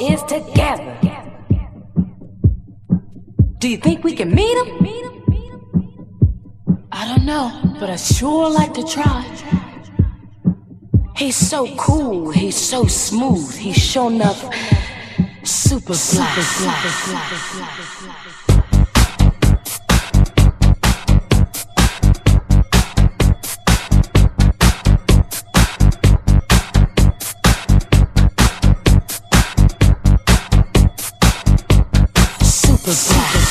is together. Do you think we can meet him? I don't know, but I sure like to try. He's so cool, he's so smooth, he's sure enough super fly. Super fly.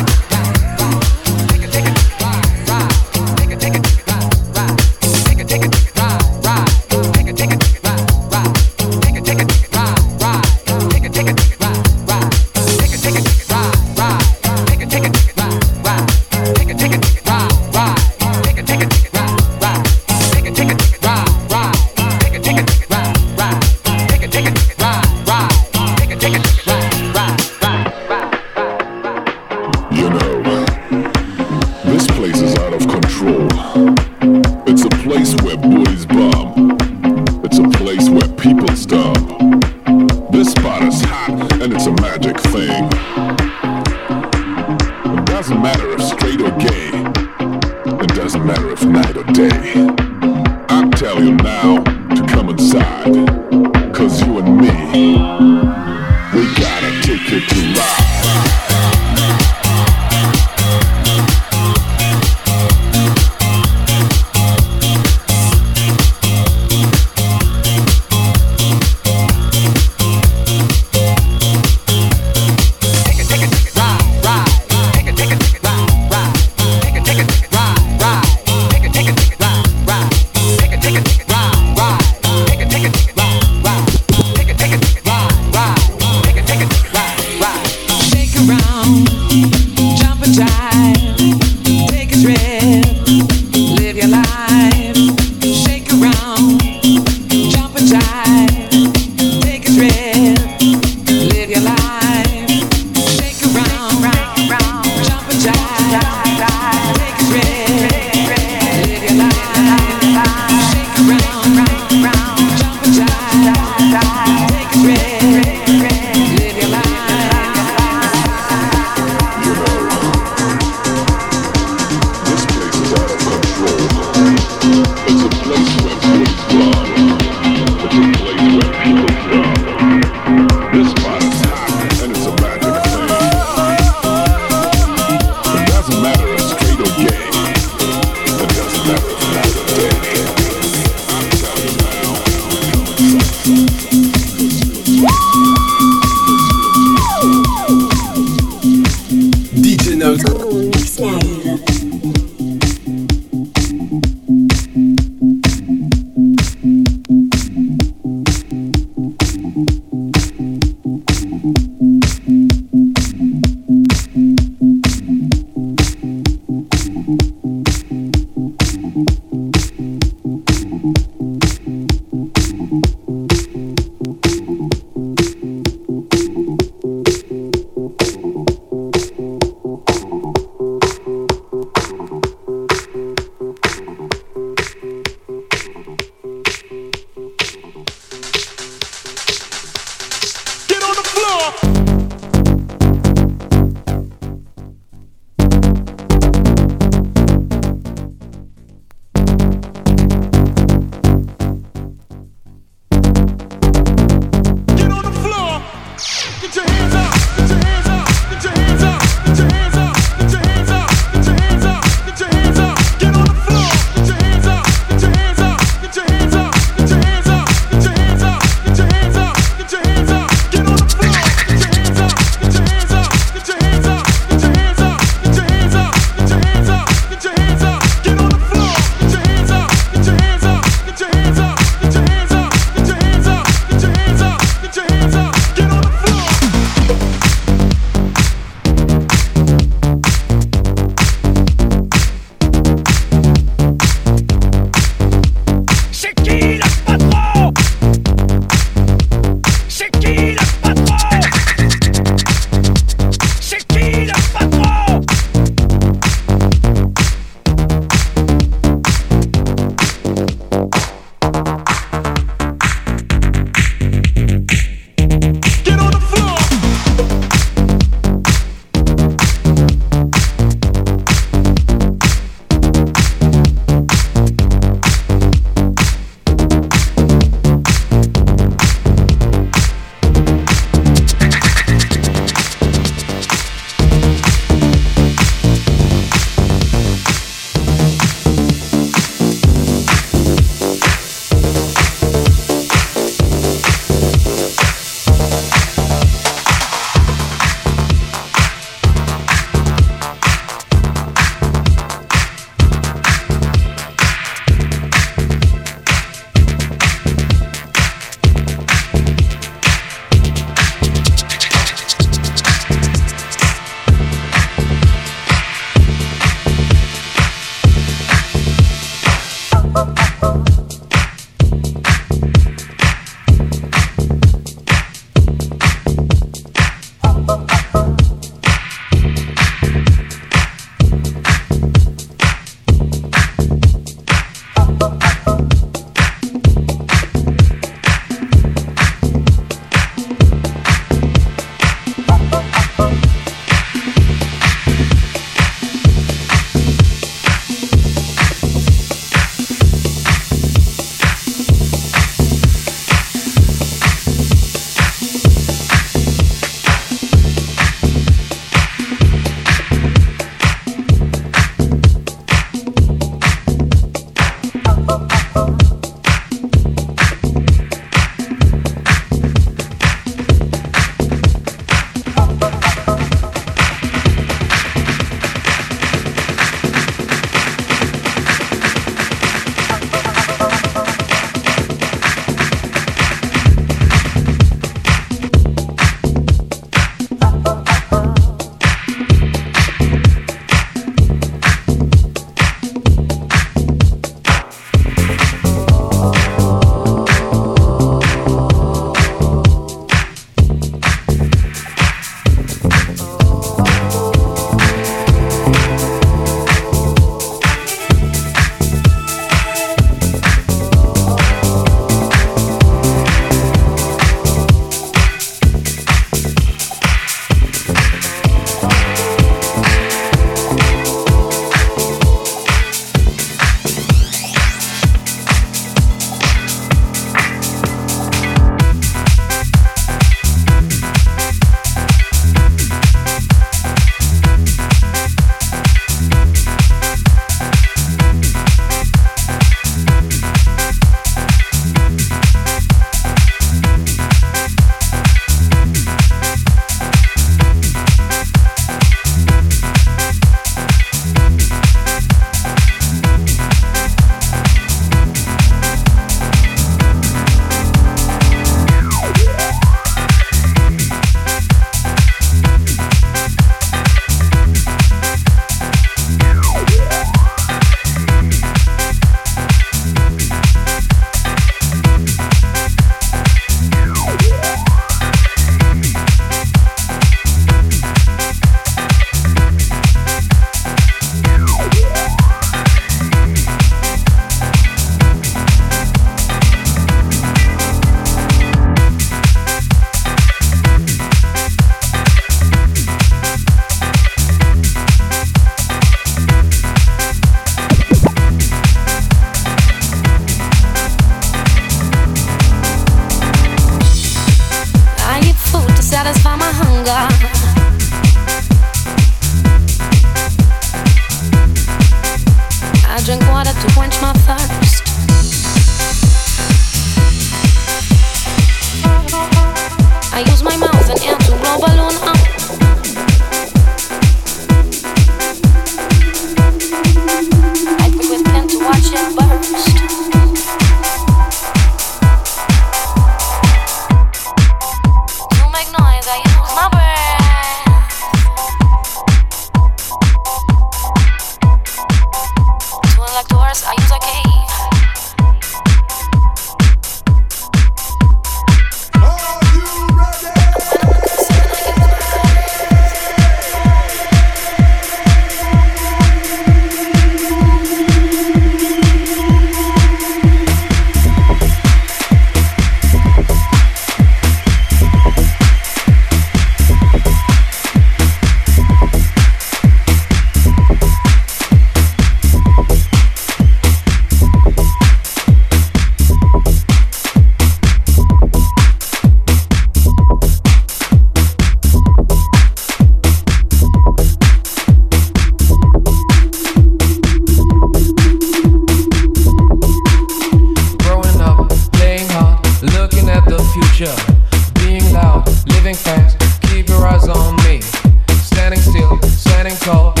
Standing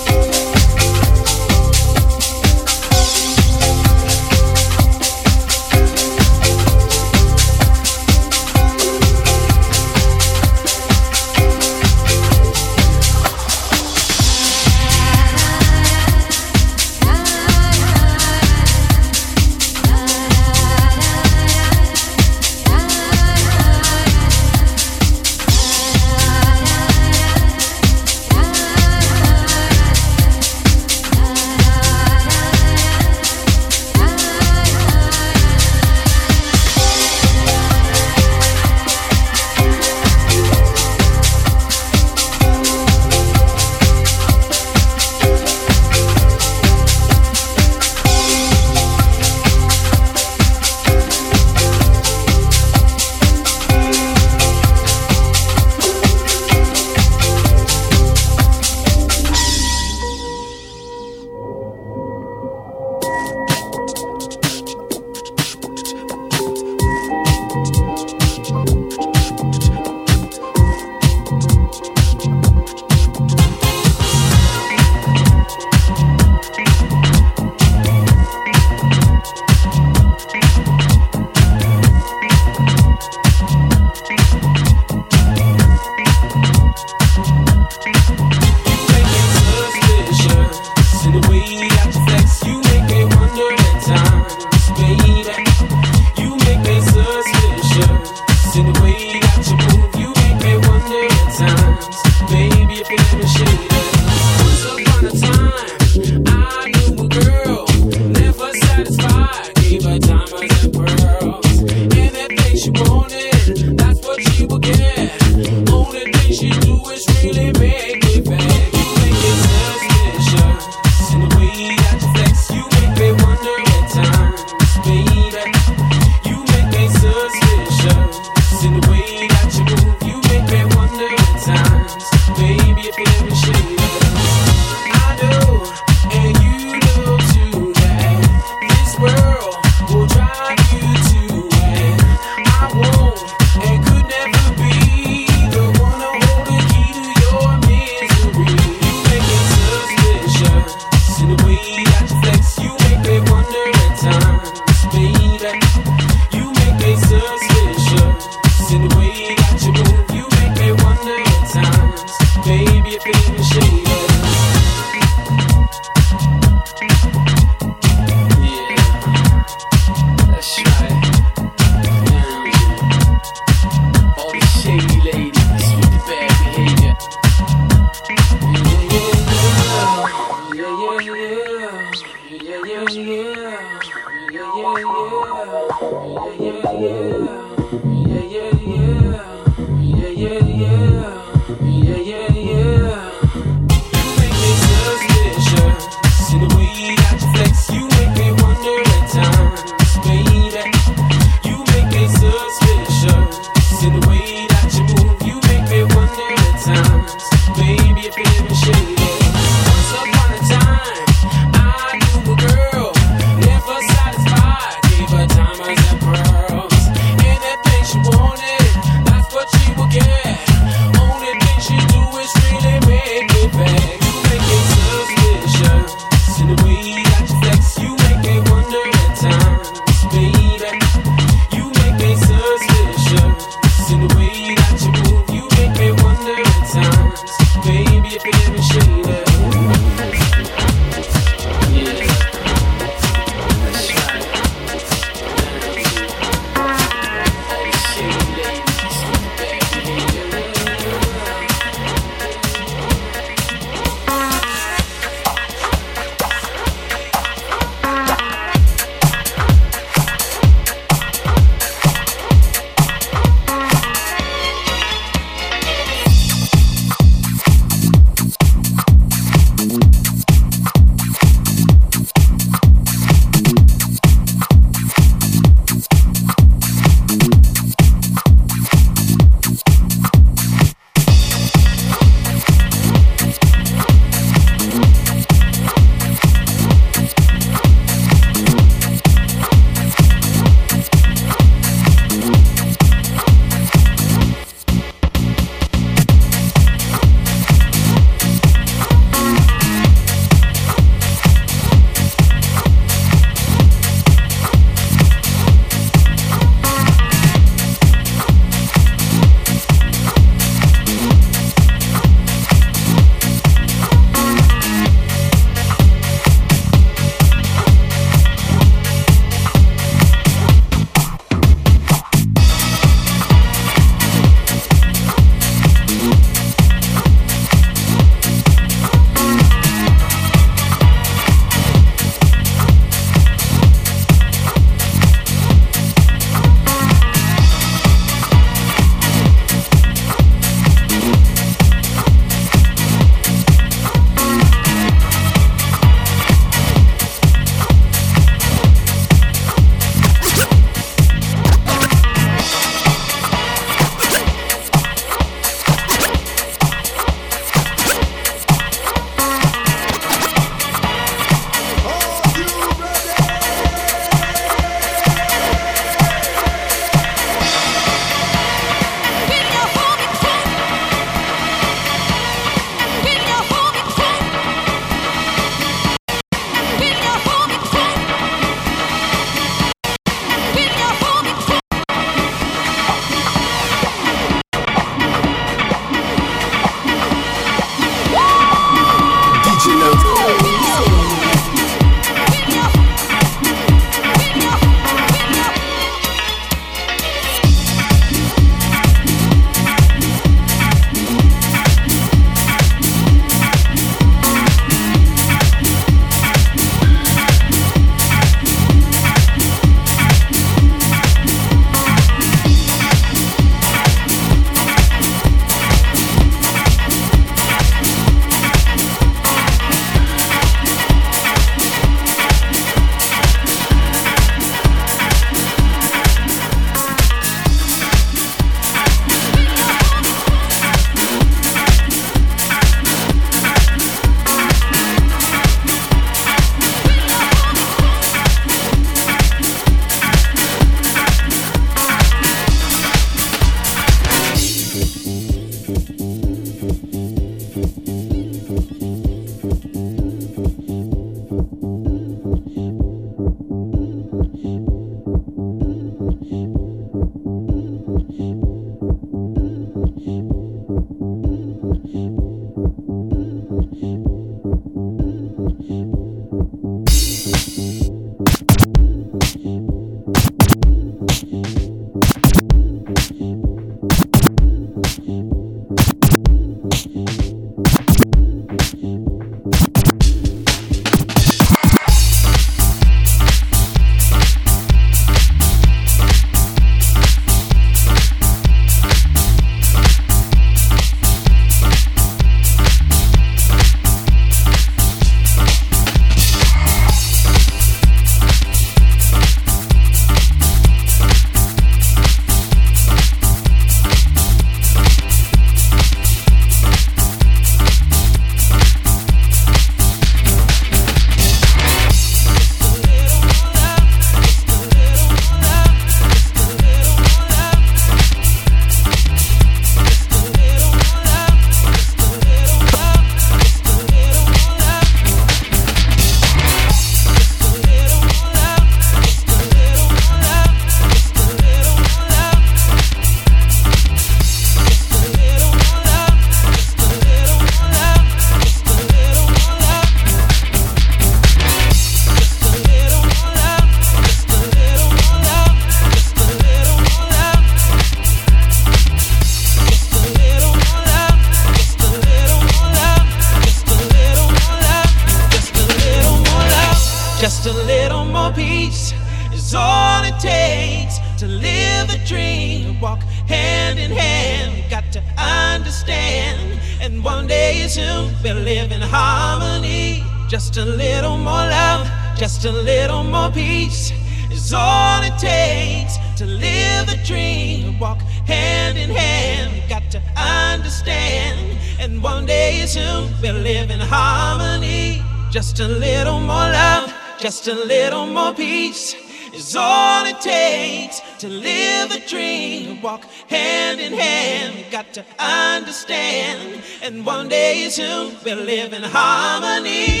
Just a little more peace is all it takes to live the dream. Walk hand in hand, you got to understand. And one day soon we'll live in harmony.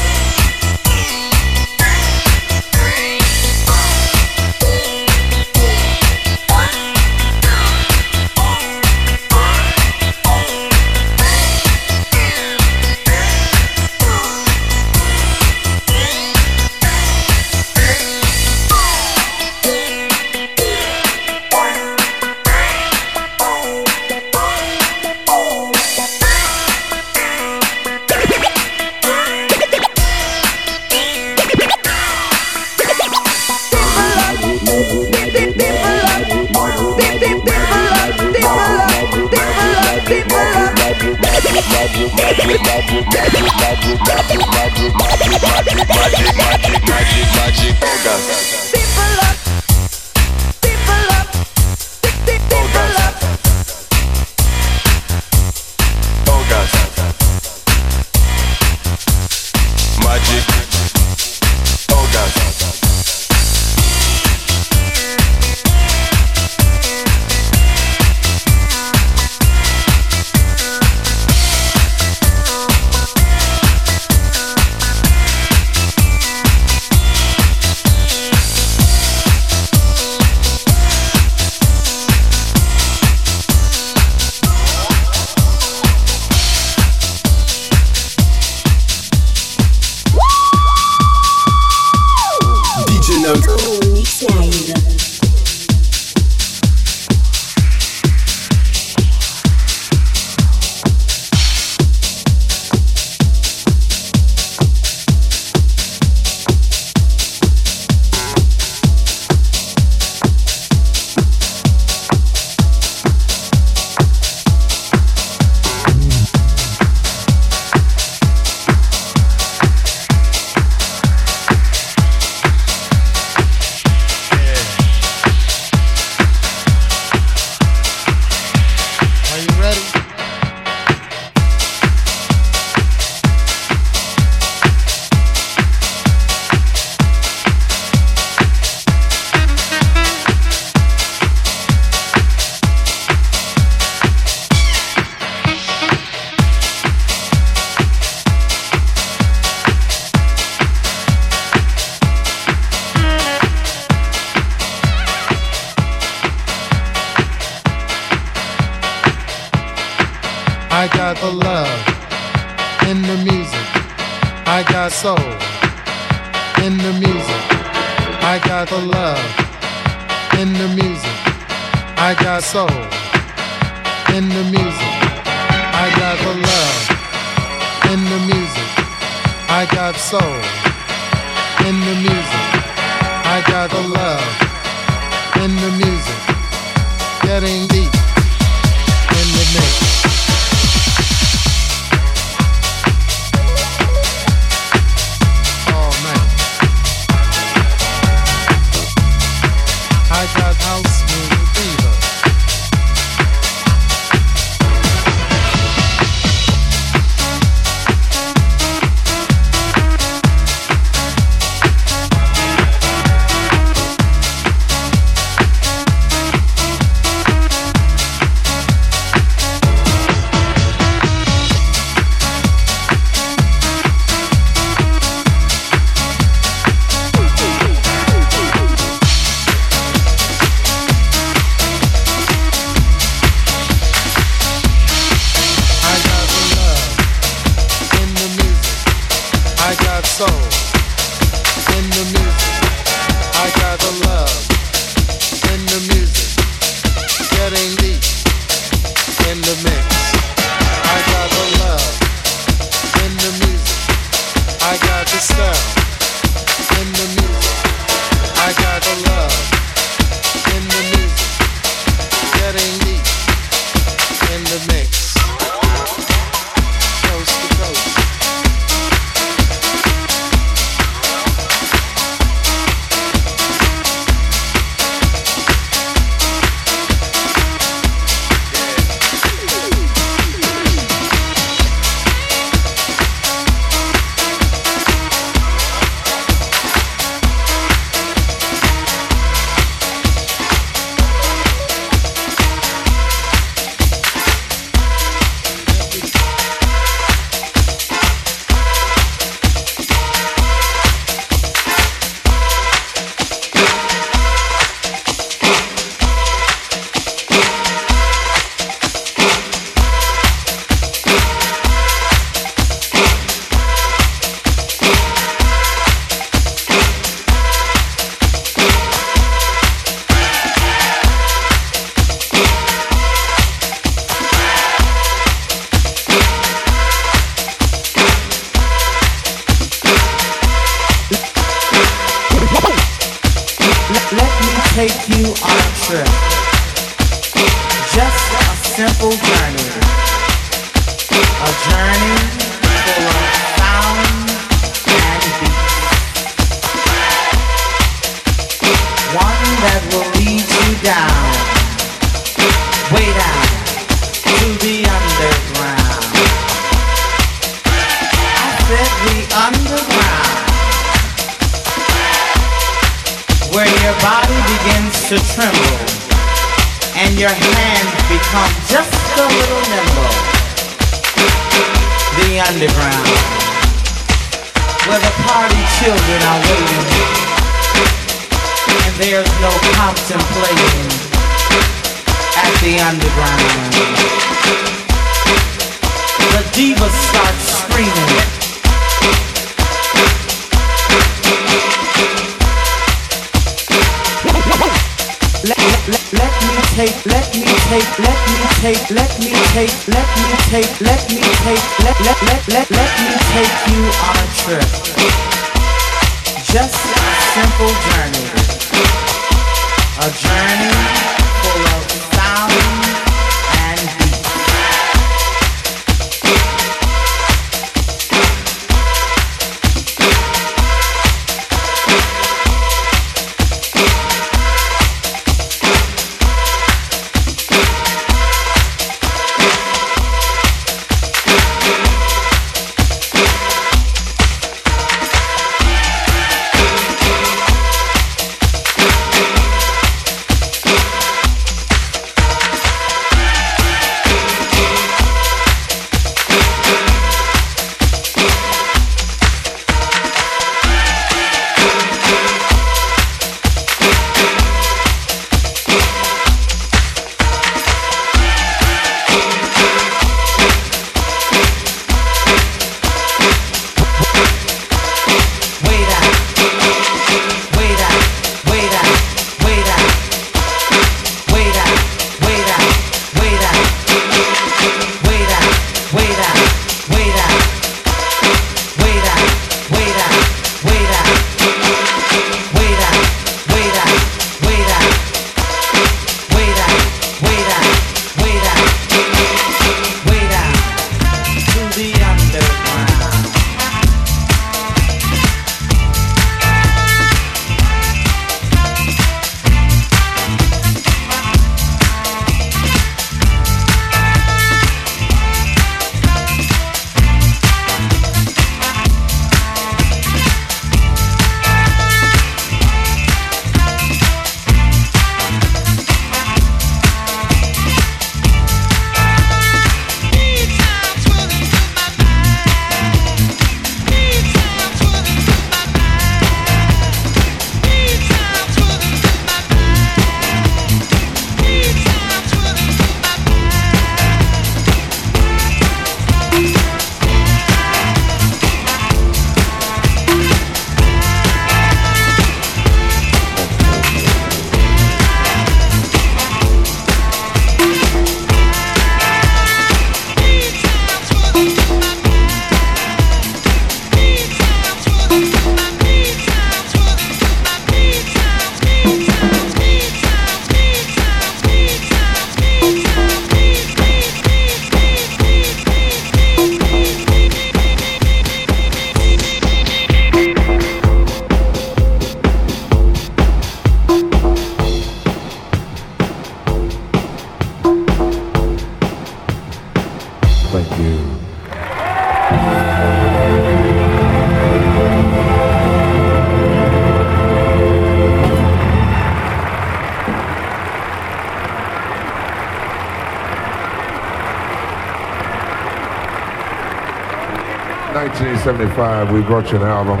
1975, we brought you an album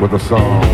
with a song.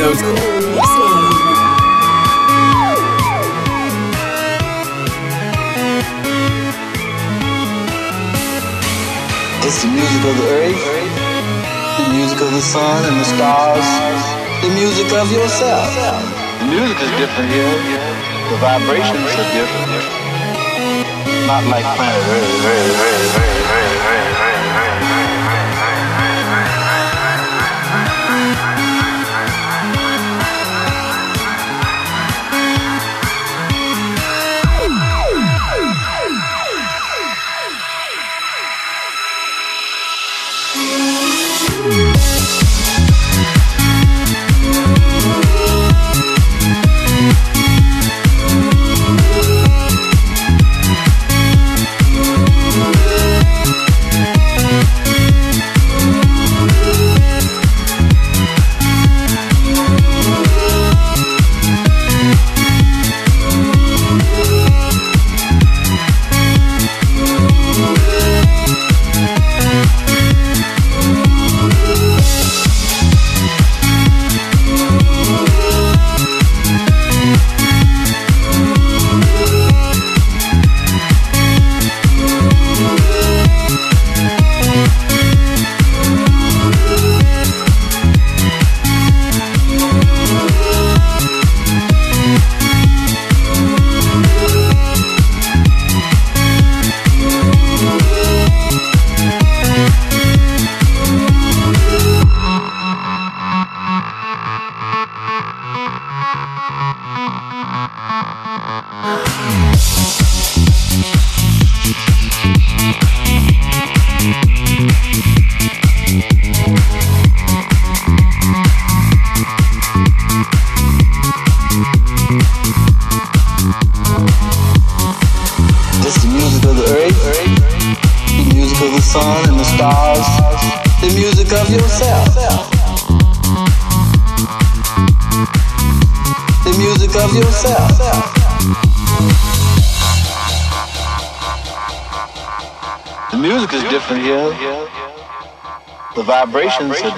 It's the music of the earth, the music of the sun and the stars, the music of yourself. The music is different here. The vibrations are different. Not like planet Earth.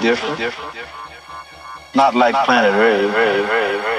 Different. Not like planet Earth.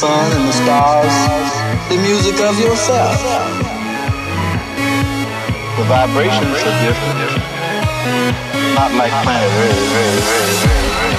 Sun and the stars, the music of yourself. The vibrations are different. Not like planet Earth.